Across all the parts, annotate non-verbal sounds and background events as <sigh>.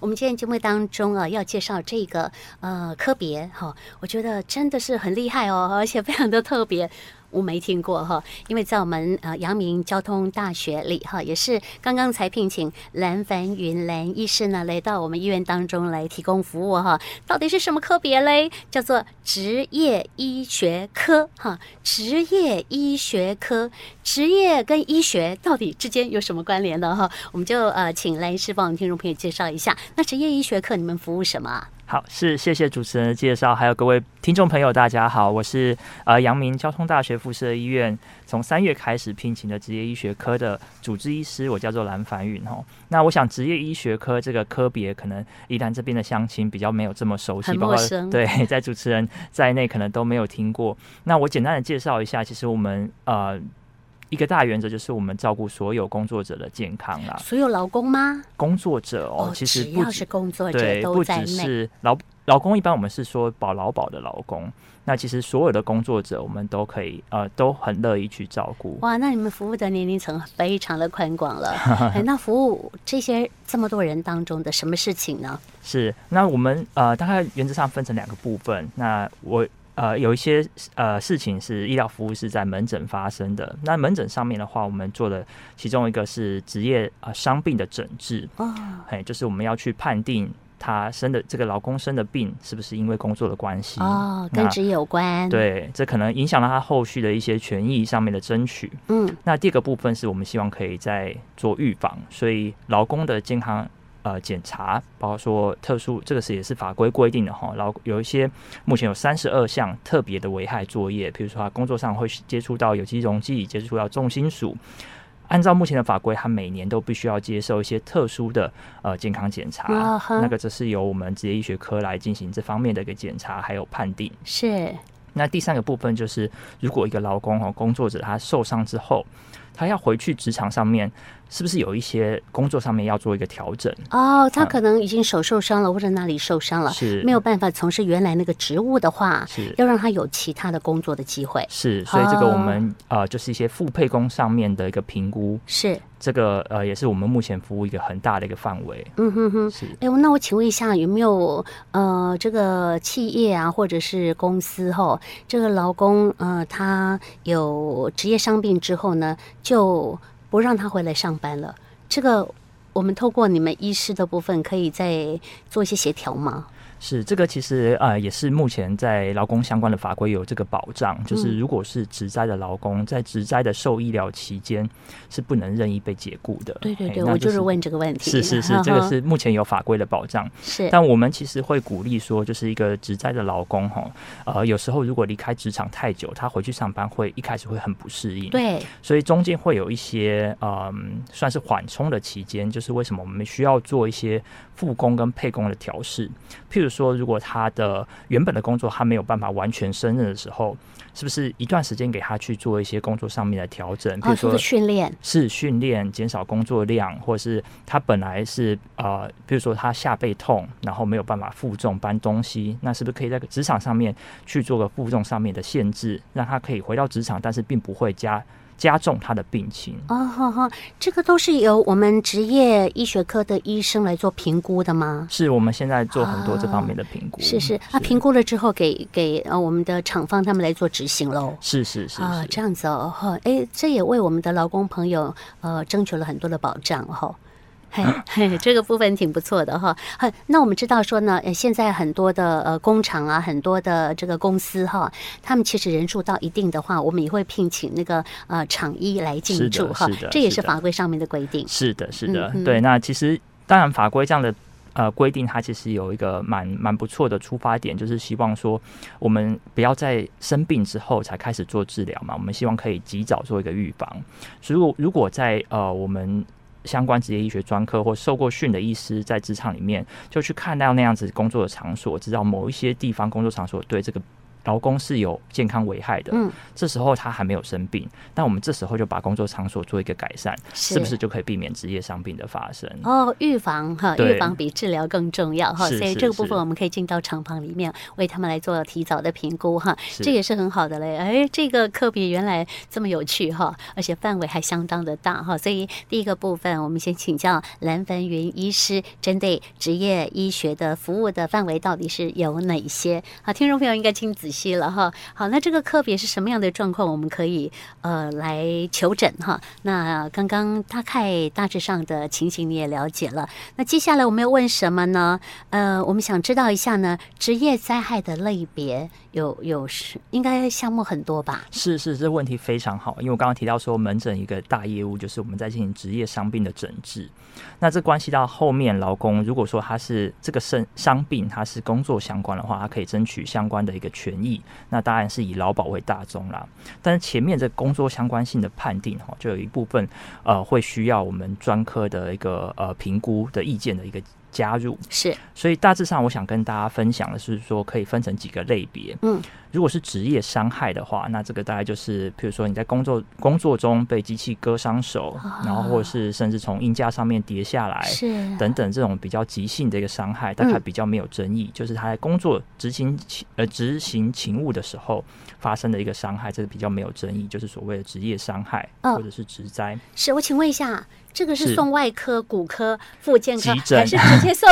我们今天节目当中啊，要介绍这个呃科别哈，我觉得真的是很厉害哦，而且非常的特别。我没听过哈，因为在我们呃阳明交通大学里哈，也是刚刚才聘请蓝凡云蓝医师呢来到我们医院当中来提供服务哈。到底是什么科别嘞？叫做职业医学科哈，职业医学科，职业跟医学到底之间有什么关联呢？哈？我们就呃请蓝医师帮我们听众朋友介绍一下。那职业医学科你们服务什么？好，是谢谢主持人的介绍，还有各位听众朋友，大家好，我是呃阳明交通大学附设医院从三月开始聘请的职业医学科的主治医师，我叫做蓝凡允哈。那我想职业医学科这个科别，可能宜兰这边的乡亲比较没有这么熟悉，包括对在主持人在内可能都没有听过。那我简单的介绍一下，其实我们呃。一个大原则就是我们照顾所有工作者的健康啦。所有劳工吗？工作者哦，哦其实不只要是工作者都在内。不只是劳劳工，一般我们是说保劳保的劳工。那其实所有的工作者，我们都可以呃都很乐意去照顾。哇，那你们服务的年龄层非常的宽广了。<laughs> 哎，那服务这些这么多人当中的什么事情呢？是，那我们呃大概原则上分成两个部分。那我。呃，有一些呃事情是医疗服务是在门诊发生的。那门诊上面的话，我们做的其中一个是职业啊伤病的诊治哦，哎，就是我们要去判定他生的这个劳工生的病是不是因为工作的关系哦，跟职业有关。对，这可能影响到他后续的一些权益上面的争取。嗯，那第二个部分是我们希望可以在做预防，所以劳工的健康。呃，检查包括说特殊，这个是也是法规规定的哈。然后有一些目前有三十二项特别的危害作业，比如说他工作上会接触到有机溶剂，接触到重金属。按照目前的法规，他每年都必须要接受一些特殊的呃健康检查。哦、那个这是由我们职业医学科来进行这方面的一个检查还有判定。是。那第三个部分就是，如果一个劳工哈工作者他受伤之后，他要回去职场上面。是不是有一些工作上面要做一个调整？哦，他可能已经手受伤了，嗯、或者哪里受伤了，是没有办法从事原来那个职务的话，是要让他有其他的工作的机会。是，所以这个我们、哦、呃，就是一些复配工上面的一个评估。是，这个呃，也是我们目前服务一个很大的一个范围。嗯哼哼，是。哎，那我请问一下，有没有呃，这个企业啊，或者是公司哈、哦，这个劳工呃，他有职业伤病之后呢，就不让他回来上班了，这个我们透过你们医师的部分，可以再做一些协调吗？是这个，其实呃也是目前在劳工相关的法规有这个保障，就是如果是职灾的劳工，在职灾的受医疗期间是不能任意被解雇的。对对对，就是、我就是问这个问题。是是是，<laughs> 这个是目前有法规的保障。是，但我们其实会鼓励说，就是一个职灾的劳工哈，呃，有时候如果离开职场太久，他回去上班会一开始会很不适应。对，所以中间会有一些嗯、呃，算是缓冲的期间，就是为什么我们需要做一些复工跟配工的调试，譬如。说，如果他的原本的工作他没有办法完全胜任的时候，是不是一段时间给他去做一些工作上面的调整？比如说训练，是训练，减少工作量，或是他本来是呃，比如说他下背痛，然后没有办法负重搬东西，那是不是可以在职场上面去做个负重上面的限制，让他可以回到职场，但是并不会加。加重他的病情哦，好好，这个都是由我们职业医学科的医生来做评估的吗？是，我们现在做很多这方面的评估。哦、是是，那、啊、评估了之后给，给给呃我们的厂方他们来做执行喽。是是是啊，这样子哦，哈，哎，这也为我们的劳工朋友呃争取了很多的保障哈。嘿，嘿，<laughs> 这个部分挺不错的哈。好，那我们知道说呢，现在很多的呃工厂啊，很多的这个公司哈，他们其实人数到一定的话，我们也会聘请那个呃厂医来进驻哈。这也是法规上面的规定。是的，是的，嗯、对。那其实当然法规这样的呃规定，它其实有一个蛮蛮不错的出发点，就是希望说我们不要在生病之后才开始做治疗嘛。我们希望可以及早做一个预防。如果如果在呃我们相关职业医学专科或受过训的医师，在职场里面就去看到那样子工作的场所，知道某一些地方工作场所对这个劳工是有健康危害的，嗯，这时候他还没有生病，那我们这时候就把工作场所做一个改善，是，是不是就可以避免职业伤病的发生？哦，预防哈，预防比治疗更重要哈，所以这个部分我们可以进到厂房里面为他们来做提早的评估哈，这也是很好的嘞。哎，这个科比原来这么有趣哈，而且范围还相当的大哈，所以第一个部分我们先请教蓝凡云医师，针对职业医学的服务的范围到底是有哪些？好，听众朋友应该听仔细了哈。好，那这个科别是什么样的状况？我们可以呃来求诊哈。那刚刚大概大致上的情形你也了解了。那接下来我们要问什么呢？呃，我们想知道一下呢，职业灾害的类别有有是应该项目很多吧？是是，这问题非常好，因为我刚刚提到说门诊一个大业务就是我们在进行职业伤病的诊治。那这关系到后面劳工，如果说他是这个生伤病，他是工作相关的话，他可以争取相关的一个权益。那当然是以劳保为大宗啦。但是前面这工作相关性的判定哈，就有一部分呃会需要我们专科的一个呃评估的意见的一个加入。是，所以大致上我想跟大家分享的是说，可以分成几个类别。嗯。如果是职业伤害的话，那这个大概就是，比如说你在工作工作中被机器割伤手，然后或者是甚至从硬架上面跌下来，是等等这种比较急性的一个伤害，大概比较没有争议，就是他在工作执行呃执行勤务的时候发生的一个伤害，这个比较没有争议，就是所谓的职业伤害或者是职灾。是我请问一下。这个是送外科、骨科、附健科，还是直接送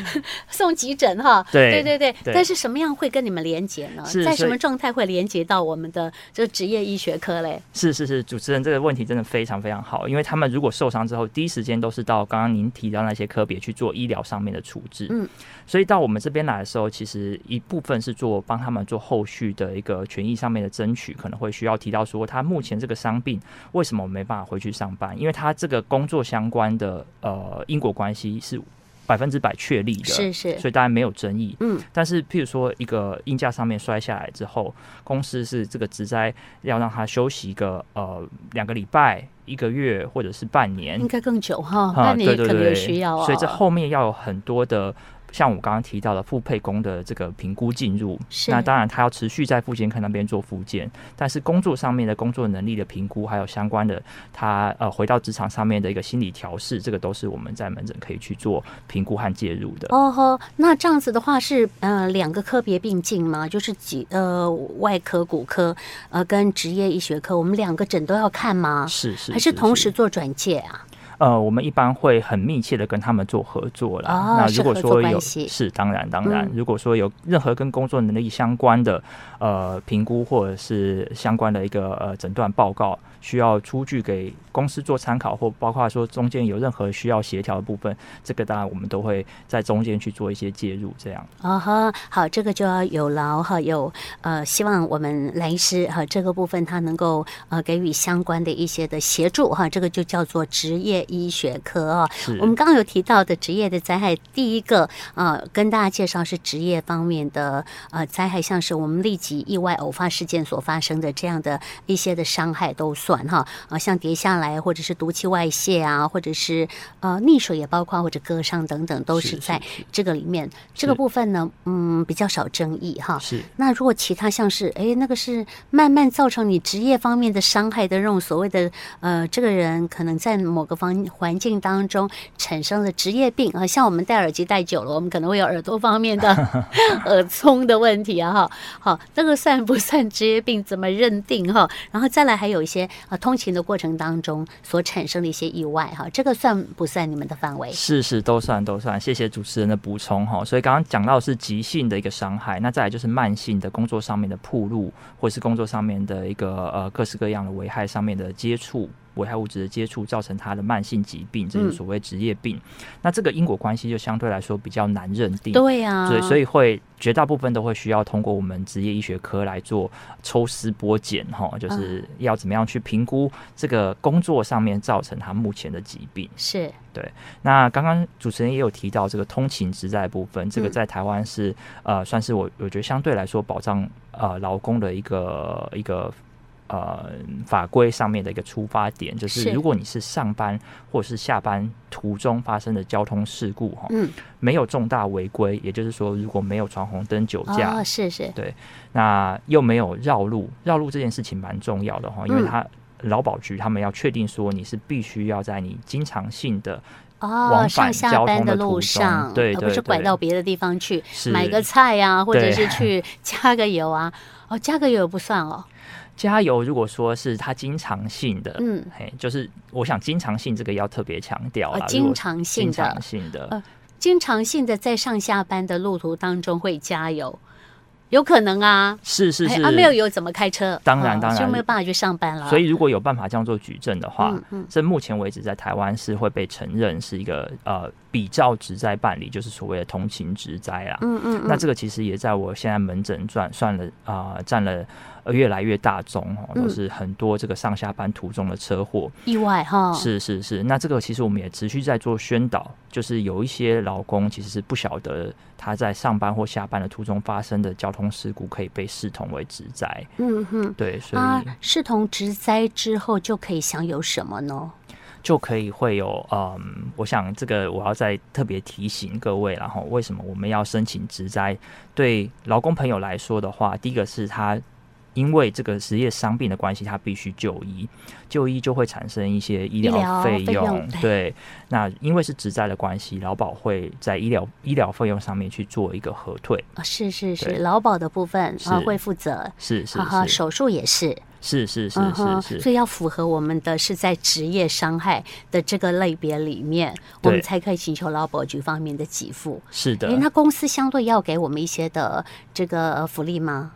<laughs> 送急诊？哈，对对对对。但是什么样会跟你们连接呢？在什么状态会连接到我们的这个职业医学科嘞？是是是，主持人这个问题真的非常非常好，因为他们如果受伤之后，第一时间都是到刚刚您提到那些科别去做医疗上面的处置。嗯，所以到我们这边来的时候，其实一部分是做帮他们做后续的一个权益上面的争取，可能会需要提到说，他目前这个伤病为什么没办法回去上班？因为他这个工工作相关的呃因果关系是百分之百确立的，是是，所以当然没有争议。嗯，但是譬如说一个硬架上面摔下来之后，公司是这个职灾要让他休息一个呃两个礼拜、一个月或者是半年，应该更久哈，半年可能有需要啊。所以这后面要有很多的。像我刚刚提到的复配工的这个评估进入，那当然他要持续在复健科那边做复健，但是工作上面的工作能力的评估，还有相关的他呃回到职场上面的一个心理调试，这个都是我们在门诊可以去做评估和介入的。哦吼，那这样子的话是呃两个科别并进吗？就是几呃外科、骨科呃跟职业医学科，我们两个诊都要看吗？是是，还是同时做转介啊？呃，我们一般会很密切的跟他们做合作啦。哦、那如果说有是，是当然当然，嗯、如果说有任何跟工作能力相关的呃评估或者是相关的一个呃诊断报告。需要出具给公司做参考，或包括说中间有任何需要协调的部分，这个当然我们都会在中间去做一些介入，这样。啊哈，好，这个就要有劳哈，有呃，希望我们来医师哈这个部分他能够呃给予相关的一些的协助哈，这个就叫做职业医学科啊。我们刚刚有提到的职业的灾害，第一个啊、呃，跟大家介绍是职业方面的呃灾害，像是我们立即意外偶发事件所发生的这样的一些的伤害都算。哈啊，像跌下来，或者是毒气外泄啊，或者是呃溺水也包括，或者割伤等等，都是在这个里面。这个部分呢，嗯，比较少争议哈。是。那如果其他像是哎，那个是慢慢造成你职业方面的伤害的这种所谓的呃，这个人可能在某个方环境当中产生了职业病啊，像我们戴耳机戴久了，我们可能会有耳朵方面的 <laughs> 耳聪的问题啊哈。好，那个算不算职业病？怎么认定哈？然后再来还有一些。啊，通勤的过程当中所产生的一些意外，哈，这个算不算你们的范围？是是，都算都算。谢谢主持人的补充哈。所以刚刚讲到是急性的一个伤害，那再来就是慢性的工作上面的暴露，或是工作上面的一个呃各式各样的危害上面的接触。危害物质的接触造成他的慢性疾病，这是所谓职业病。嗯、那这个因果关系就相对来说比较难认定。对呀、啊，所以所以会绝大部分都会需要通过我们职业医学科来做抽丝剥茧，哈，就是要怎么样去评估这个工作上面造成他目前的疾病。是对。那刚刚主持人也有提到这个通勤职灾部分，这个在台湾是、嗯、呃算是我我觉得相对来说保障呃劳工的一个一个。呃法规上面的一个出发点，就是如果你是上班或者是下班途中发生的交通事故哈，嗯，没有重大违规，也就是说如果没有闯红灯、酒驾，哦，是是，对，那又没有绕路，绕路这件事情蛮重要的哈，因为他劳保局他们要确定说你是必须要在你经常性的。哦，上下班的路上，对，而不是拐到别的地方去买个菜啊，或者是去加个油啊。哦，加个油不算哦。加油，如果说是他经常性的，嗯，嘿，就是我想经常性这个要特别强调啊，经常性的，经常性的，呃，经常性的在上下班的路途当中会加油。有可能啊，是是是，啊，没有油怎么开车？当然当然，就没有办法去上班了。所以如果有办法这样做举证的话，这目前为止在台湾是会被承认是一个呃比较职灾办理，就是所谓的同情职灾啊。嗯嗯，那这个其实也在我现在门诊转算了啊，占、呃、了。呃，越来越大宗哦，都是很多这个上下班途中的车祸意外哈。是是是，那这个其实我们也持续在做宣导，就是有一些劳工其实是不晓得他在上班或下班的途中发生的交通事故可以被视同为职灾。嗯哼，对，所以、啊、视同职灾之后就可以享有什么呢？就可以会有嗯，我想这个我要再特别提醒各位，然后为什么我们要申请职灾？对劳工朋友来说的话，第一个是他。因为这个职业伤病的关系，他必须就医，就医就会产生一些医疗费用。用对，对，那因为是职灾的关系，劳保会在医疗医疗费用上面去做一个核退。啊，是是是，劳保的部分啊会负责。是是是，手术也是。是是是是是，所以要符合我们的是在职业伤害的这个类别里面，我们才可以请求劳保局方面的给付。是的，那公司相对要给我们一些的这个福利吗？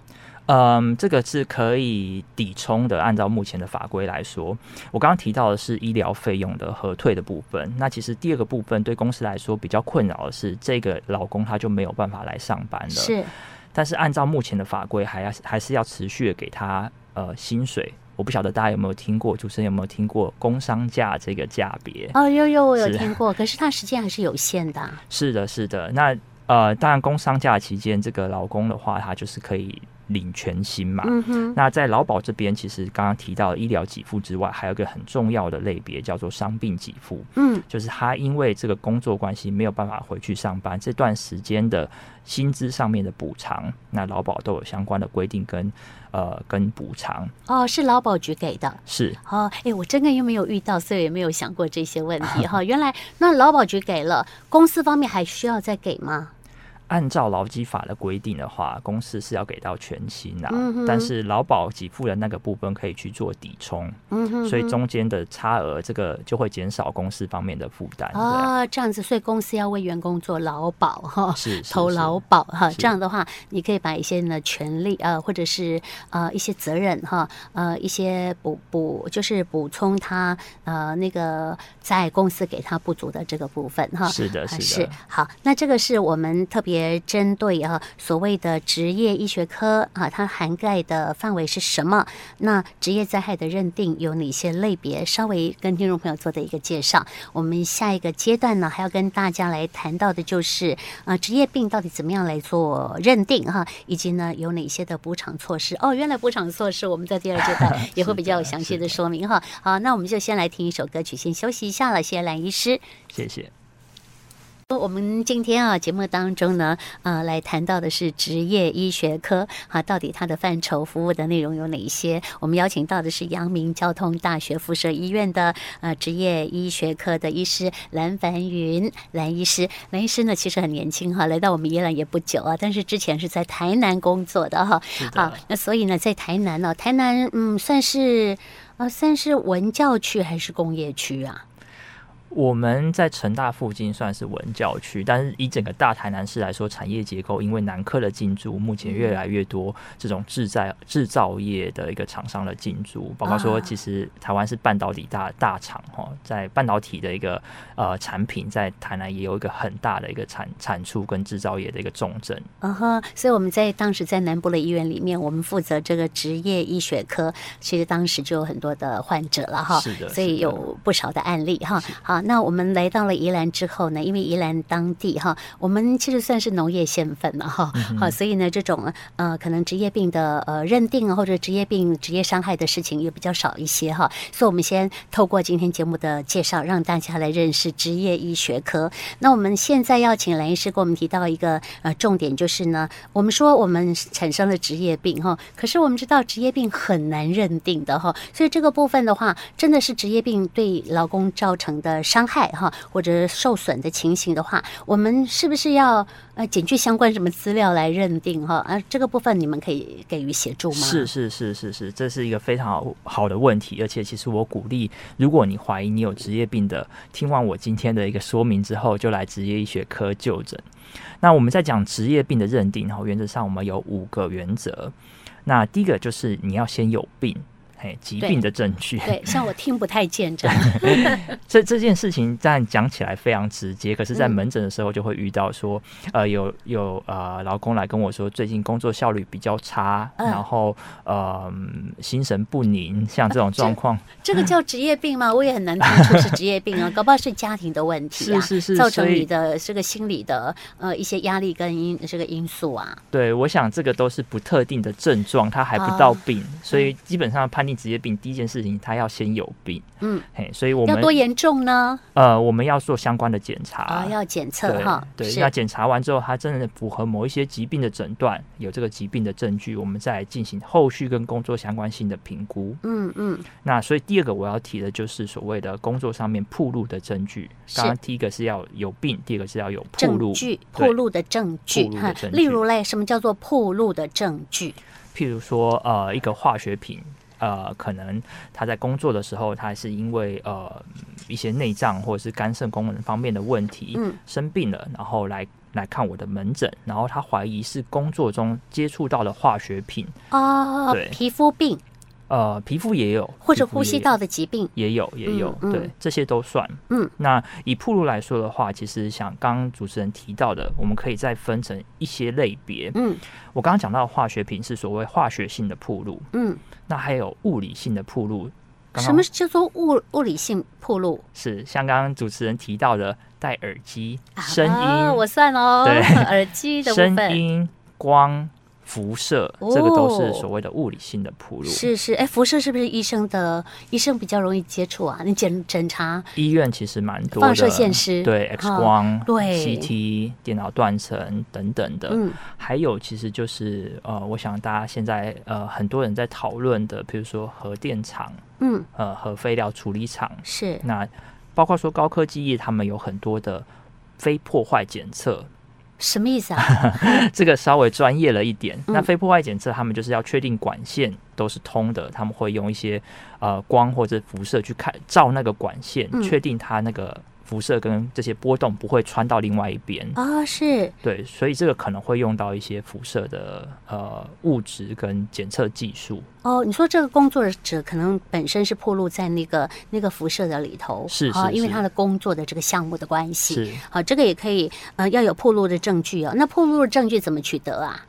嗯，这个是可以抵充的。按照目前的法规来说，我刚刚提到的是医疗费用的核退的部分。那其实第二个部分对公司来说比较困扰的是，这个老公他就没有办法来上班了。是，但是按照目前的法规，还要还是要持续的给他呃薪水。我不晓得大家有没有听过，主持人有没有听过工伤假这个价别？哦，有有，我有听过，可是它时间还是有限的啊。是的，是的。那呃，当然工伤假期间，这个劳工的话，他就是可以。领全薪嘛，嗯哼，那在劳保这边，其实刚刚提到的医疗给付之外，还有一个很重要的类别叫做伤病给付。嗯，就是他因为这个工作关系没有办法回去上班，这段时间的薪资上面的补偿，那劳保都有相关的规定跟呃跟补偿。哦，是劳保局给的，是哦，哎，我真的又没有遇到，所以也没有想过这些问题哈。原来那劳保局给了，公司方面还需要再给吗？按照劳基法的规定的话，公司是要给到全薪的，嗯，但是劳保给付的那个部分可以去做抵充，嗯哼，所以中间的差额这个就会减少公司方面的负担。啊，这样子，所以公司要为员工做劳保哈，是，是投劳保哈，这样的话，你可以把一些呢权利呃，或者是呃一些责任哈，呃一些补补就是补充他呃那个在公司给他不足的这个部分哈。是的，是的，是好，那这个是我们特别。别针对啊所谓的职业医学科啊，它涵盖的范围是什么？那职业灾害的认定有哪些类别？稍微跟听众朋友做的一个介绍。我们下一个阶段呢，还要跟大家来谈到的就是啊，职业病到底怎么样来做认定哈，以及呢有哪些的补偿措施？哦，原来补偿措施我们在第二阶段也会比较详细的说明哈。好，那我们就先来听一首歌曲，先休息一下了。谢谢蓝医师，谢谢。我们今天啊节目当中呢，呃，来谈到的是职业医学科啊，到底它的范畴、服务的内容有哪些？我们邀请到的是阳明交通大学附设医院的呃职业医学科的医师蓝凡云蓝医师。蓝医师呢，其实很年轻哈，来到我们宜兰也不久啊，但是之前是在台南工作的哈。好，那所以呢，在台南呢，台南嗯，算是呃，算是文教区还是工业区啊？我们在成大附近算是文教区，但是以整个大台南市来说，产业结构因为南科的进驻，目前越来越多这种制造制造业的一个厂商的进驻，包括说其实台湾是半导体大大厂哈，在半导体的一个呃产品在台南也有一个很大的一个产产出跟制造业的一个重镇。嗯哼，所以我们在当时在南部的医院里面，我们负责这个职业医学科，其实当时就有很多的患者了哈，是的，所以有不少的案例哈。好。那我们来到了宜兰之后呢，因为宜兰当地哈，我们其实算是农业县份了哈，好，所以呢，这种呃可能职业病的呃认定或者职业病职业伤害的事情也比较少一些哈，所以我们先透过今天节目的介绍，让大家来认识职业医学科。那我们现在要请蓝医师给我们提到一个呃重点，就是呢，我们说我们产生了职业病哈，可是我们知道职业病很难认定的哈，所以这个部分的话，真的是职业病对劳工造成的伤害哈，或者受损的情形的话，我们是不是要呃检具相关什么资料来认定哈？啊，这个部分你们可以给予协助吗？是是是是是，这是一个非常好好的问题，而且其实我鼓励，如果你怀疑你有职业病的，听完我今天的一个说明之后，就来职业医学科就诊。那我们在讲职业病的认定哈，原则上我们有五个原则。那第一个就是你要先有病。嘿，疾病的证据。对，像我听不太见这样 <laughs> 这这件事情，但讲起来非常直接，可是，在门诊的时候就会遇到说，嗯、呃，有有呃，老公来跟我说，最近工作效率比较差，嗯、然后呃，心神不宁，像这种状况、啊这，这个叫职业病吗？我也很难听出是职业病啊，<laughs> 搞不好是家庭的问题啊，是是是，造成你的这个心理的呃一些压力跟因这个因素啊。对，我想这个都是不特定的症状，它还不到病，啊、所以基本上判。职业病第一件事情，他要先有病，嗯，嘿，所以我们要多严重呢？呃，我们要做相关的检查啊，要检测哈，对，那检查完之后，他真的符合某一些疾病的诊断，有这个疾病的证据，我们再来进行后续跟工作相关性的评估，嗯嗯。那所以第二个我要提的就是所谓的工作上面铺路的证据。刚刚第一个是要有病，第二个是要有暴露证据，铺路的证据。例如嘞，什么叫做铺路的证据？譬如说，呃，一个化学品。呃，可能他在工作的时候，他是因为呃一些内脏或者是肝肾功能方面的问题，嗯，生病了，然后来来看我的门诊，然后他怀疑是工作中接触到的化学品。啊，对，皮肤病。呃，皮肤也有，或者呼吸道的疾病也有，也有，对，这些都算。嗯，那以暴露来说的话，其实像刚刚主持人提到的，我们可以再分成一些类别。嗯，我刚刚讲到的化学品是所谓化学性的暴露。嗯，那还有物理性的暴露。什么叫做物物理性暴露？是像刚刚主持人提到的，戴耳机，声音，啊、我算哦，对，<laughs> 耳机的声音光。辐射，这个都是所谓的物理性的铺路。是是，哎，辐射是不是医生的医生比较容易接触啊？你检检查医院其实蛮多的，放射线师对 X 光、对 CT、电脑断层等等的。嗯，还有其实就是呃，我想大家现在呃很多人在讨论的，比如说核电厂，嗯，呃，核废料处理厂是。那包括说高科技业，他们有很多的非破坏检测。什么意思啊？<laughs> 这个稍微专业了一点。嗯、那非破坏检测，他们就是要确定管线都是通的，他们会用一些呃光或者辐射去看照那个管线，确、嗯、定它那个。辐射跟这些波动不会穿到另外一边啊，是对，所以这个可能会用到一些辐射的呃物质跟检测技术。哦，你说这个工作者可能本身是暴露在那个那个辐射的里头，是啊，因为他的工作的这个项目的关系，是好，这个也可以呃要有暴露的证据啊、哦。那暴露的证据怎么取得啊？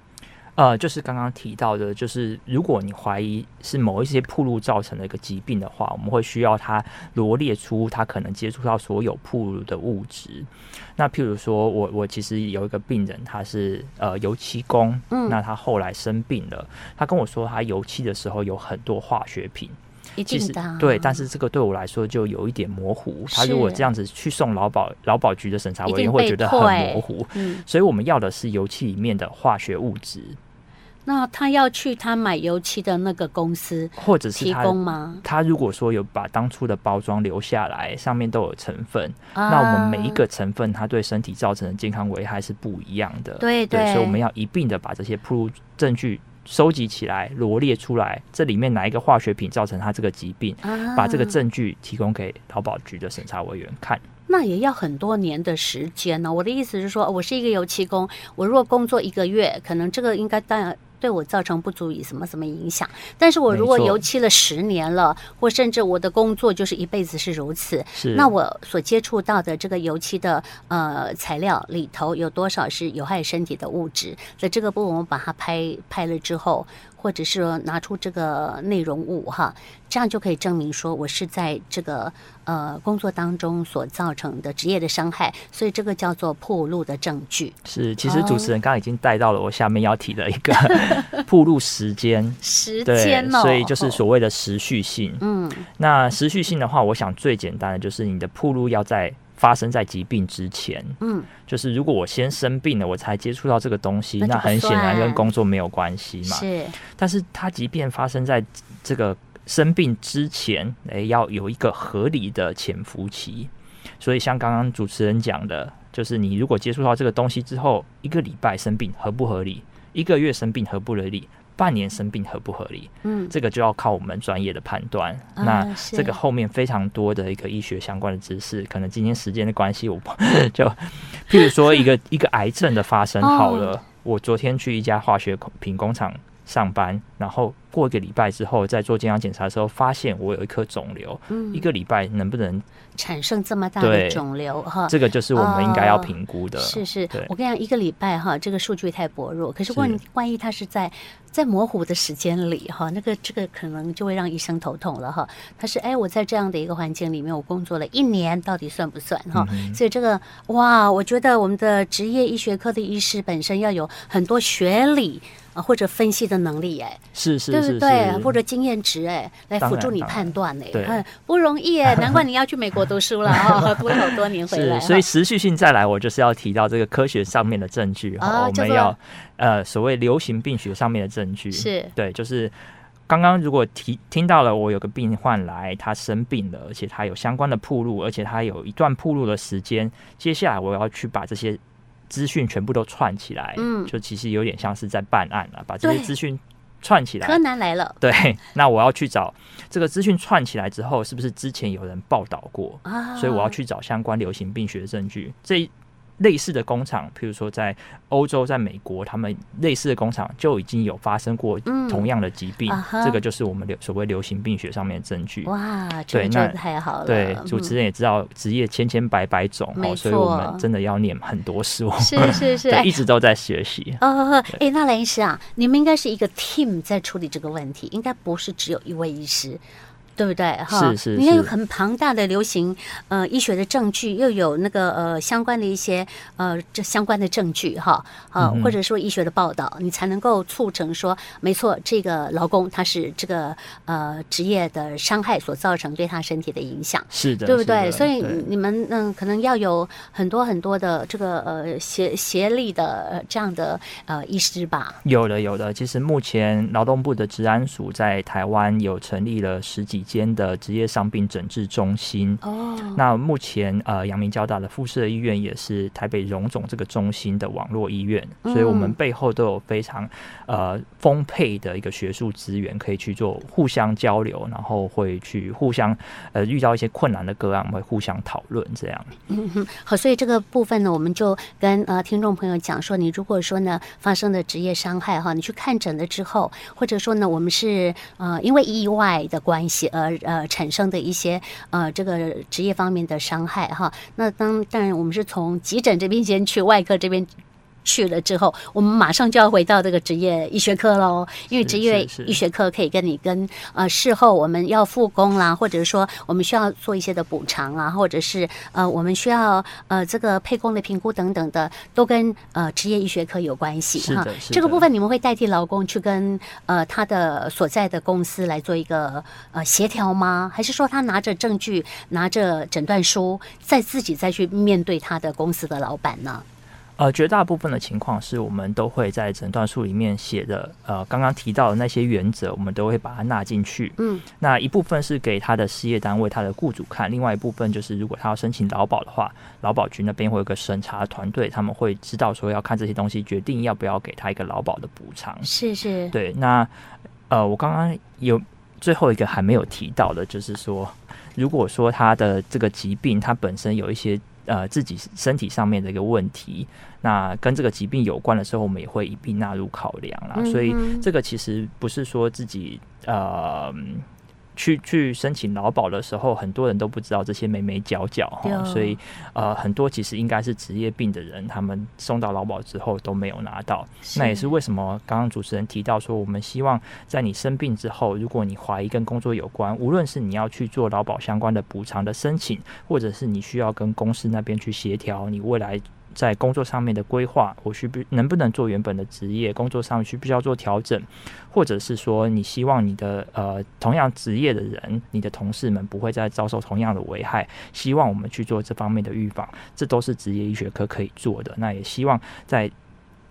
呃，就是刚刚提到的，就是如果你怀疑是某一些铺路造成的一个疾病的话，我们会需要他罗列出他可能接触到所有铺路的物质。那譬如说我我其实有一个病人，他是呃油漆工，嗯，那他后来生病了，他跟我说他油漆的时候有很多化学品，一定的，其实对，但是这个对我来说就有一点模糊。他如果这样子去送劳保劳保局的审查委员会觉得很模糊，嗯，所以我们要的是油漆里面的化学物质。那他要去他买油漆的那个公司，或者是提供吗？他如果说有把当初的包装留下来，上面都有成分，啊，那我们每一个成分它对身体造成的健康危害是不一样的。对对，对，所以我们要一并的把这些暴露证据收集起来，罗列出来，这里面哪一个化学品造成他这个疾病，啊，把这个证据提供给劳保局的审查委员看。那也要很多年的时间呢。我的意思是说，我是一个油漆工，我如果工作一个月，可能这个应该大对我造成不足以什么什么影响。但是我如果油漆了十年了，或甚至我的工作就是一辈子是如此，是那我所接触到的这个油漆的呃材料里头有多少是有害身体的物质？在这个部分我们把它拍拍了之后。或者是说拿出这个内容物哈，这样就可以证明说我是在这个呃工作当中所造成的职业的伤害，所以这个叫做铺路的证据。是，其实主持人刚刚已经带到了我下面要提的一个 <laughs> 暴露时间，时间哦，所以就是所谓的时序性。嗯，那时序性的话，我想最简单的就是你的铺路要在。发生在疾病之前，嗯，就是如果我先生病了，我才接触到这个东西，那，那很显然跟工作没有关系嘛。是，但是它即便发生在这个生病之前，诶、欸，要有一个合理的潜伏期。所以像刚刚主持人讲的，就是你如果接触到这个东西之后，一个礼拜生病合不合理？一个月生病合不合理？半年生病合不合理？嗯，这个就要靠我们专业的判断。嗯、那这个后面非常多的一个医学相关的知识，可能今天时间的关系，我 <laughs> 就譬如说一个一个癌症的发生 <laughs> 好了，哦、我昨天去一家化学品工厂上班，然后过一个礼拜之后，在做健康检查的时候，发现我有一颗肿瘤。嗯，一个礼拜能不能产生这么大的肿瘤？哈，这个就是我们应该要评估的。哦、是是，我跟你讲，一个礼拜哈，这个数据太薄弱。可是万万一它是在在模糊的时间里哈，那个这个可能就会让医生头痛了哈。他是哎，我在这样的一个环境里面，我工作了一年，到底算不算哈？嗯、所以这个哇，我觉得我们的职业医学科的医师本身要有很多学理。或者分析的能力，哎，是是是，对不对？或者经验值，哎，来辅助你判断，哎，对，不容易，哎，<laughs> 难怪你要去美国读书了哈，<laughs> 读了好多年回来。所以持续性再来，我就是要提到这个科学上面的证据哈，我们要呃所谓流行病学上面的证据是对，就是刚刚如果提听到了我有个病患来，他生病了，而且他有相关的铺路，而且他有一段铺路的时间，接下来我要去把这些。资讯全部都串起来，嗯，就其实有点像是在办案了，把这些资讯串起来。柯南来了，<laughs> 对，那我要去找这个资讯串起来之后，是不是之前有人报道过啊？所以我要去找相关流行病学的证据。这。类似的工厂，譬如说在欧洲、在美国，他们类似的工厂就已经有发生过同样的疾病，嗯、这个就是我们流所谓流行病学上面的证据。哇，对，那太好了。对，主持人也知道职业千千百百种，嗯、所以我们真的要念很多书，是是是，<laughs> 一直都在学习。哦，哎，那兰医师啊，你们应该是一个 team 在处理这个问题，应该不是只有一位医师。对不对？哈，是是，你看有很庞大的流行呃医学的证据，又有那个呃相关的一些呃这相关的证据哈，啊，或者说医学的报道，你才能够促成说，没错，这个劳工他是这个呃职业的伤害所造成对他身体的影响，是的，对不对？所以你们嗯可能要有很多很多的这个呃协协力的这样的呃医师吧？有的有的，其实目前劳动部的治安署在台湾有成立了十几。间的职业伤病诊治中心哦，那目前呃，阳明交大的附设医院也是台北荣总这个中心的网络医院，嗯、所以我们背后都有非常呃丰沛的一个学术资源，可以去做互相交流，然后会去互相呃遇到一些困难的个案，我们会互相讨论这样。嗯哼，好，所以这个部分呢，我们就跟呃听众朋友讲说，你如果说呢发生的职业伤害哈，你去看诊了之后，或者说呢我们是呃因为意外的关系。呃呃，产生的一些呃，这个职业方面的伤害哈。那当当然，我们是从急诊这边先去，外科这边。去了之后，我们马上就要回到这个职业医学科喽，因为职业医学科可以跟你跟呃事后我们要复工啦，或者说我们需要做一些的补偿啊，或者是呃我们需要呃这个配工的评估等等的，都跟呃职业医学科有关系哈。这个部分你们会代替劳工去跟呃他的所在的公司来做一个呃协调吗？还是说他拿着证据、拿着诊断书，再自己再去面对他的公司的老板呢？呃，绝大部分的情况是我们都会在诊断书里面写的，呃，刚刚提到的那些原则，我们都会把它纳进去。嗯，那一部分是给他的事业单位、他的雇主看，另外一部分就是如果他要申请劳保的话，劳保局那边会有个审查团队，他们会知道说要看这些东西，决定要不要给他一个劳保的补偿。是是，对。那呃，我刚刚有最后一个还没有提到的，就是说，如果说他的这个疾病，它本身有一些。呃自己身体上面的一个问题，那跟这个疾病有关的时候，我们也会一并纳入考量啦。所以这个其实不是说自己呃。去去申请劳保的时候，很多人都不知道这些眉眉角角哈，所以呃，很多其实应该是职业病的人，他们送到劳保之后都没有拿到。那也是为什么刚刚主持人提到说，我们希望在你生病之后，如果你怀疑跟工作有关，无论是你要去做劳保相关的补偿的申请，或者是你需要跟公司那边去协调你未来。在工作上面的规划，我需不能不能做原本的职业？工作上需不需要做调整？或者是说，你希望你的呃同样职业的人，你的同事们不会再遭受同样的危害？希望我们去做这方面的预防，这都是职业医学科可以做的。那也希望在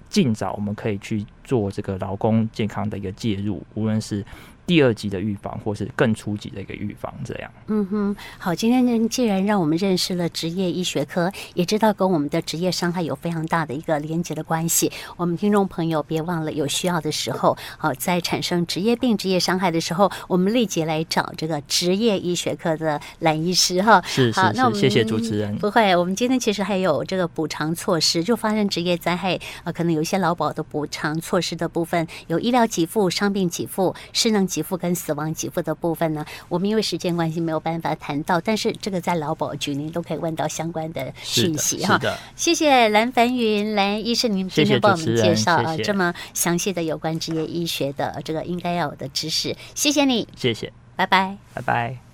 尽早我们可以去做这个劳工健康的一个介入，无论是。第二级的预防，或是更初级的一个预防，这样。嗯哼，好，今天呢，既然让我们认识了职业医学科，也知道跟我们的职业伤害有非常大的一个连接的关系。我们听众朋友别忘了，有需要的时候，好，在产生职业病、职业伤害的时候，我们立即来找这个职业医学科的蓝医师哈。是是是，那我们谢谢主持人。不会，我们今天其实还有这个补偿措施，就发生职业灾害啊，可能有一些劳保的补偿措施的部分，有医疗给付、伤病给付、失能给付跟死亡给付的部分呢，我们因为时间关系没有办法谈到，但是这个在劳保局您都可以问到相关的讯息哈。谢谢蓝凡云蓝医生，您今天帮我们介绍啊这么详细的有关职业医学的这个应该要有的知识，谢谢你，谢谢，拜拜，拜拜。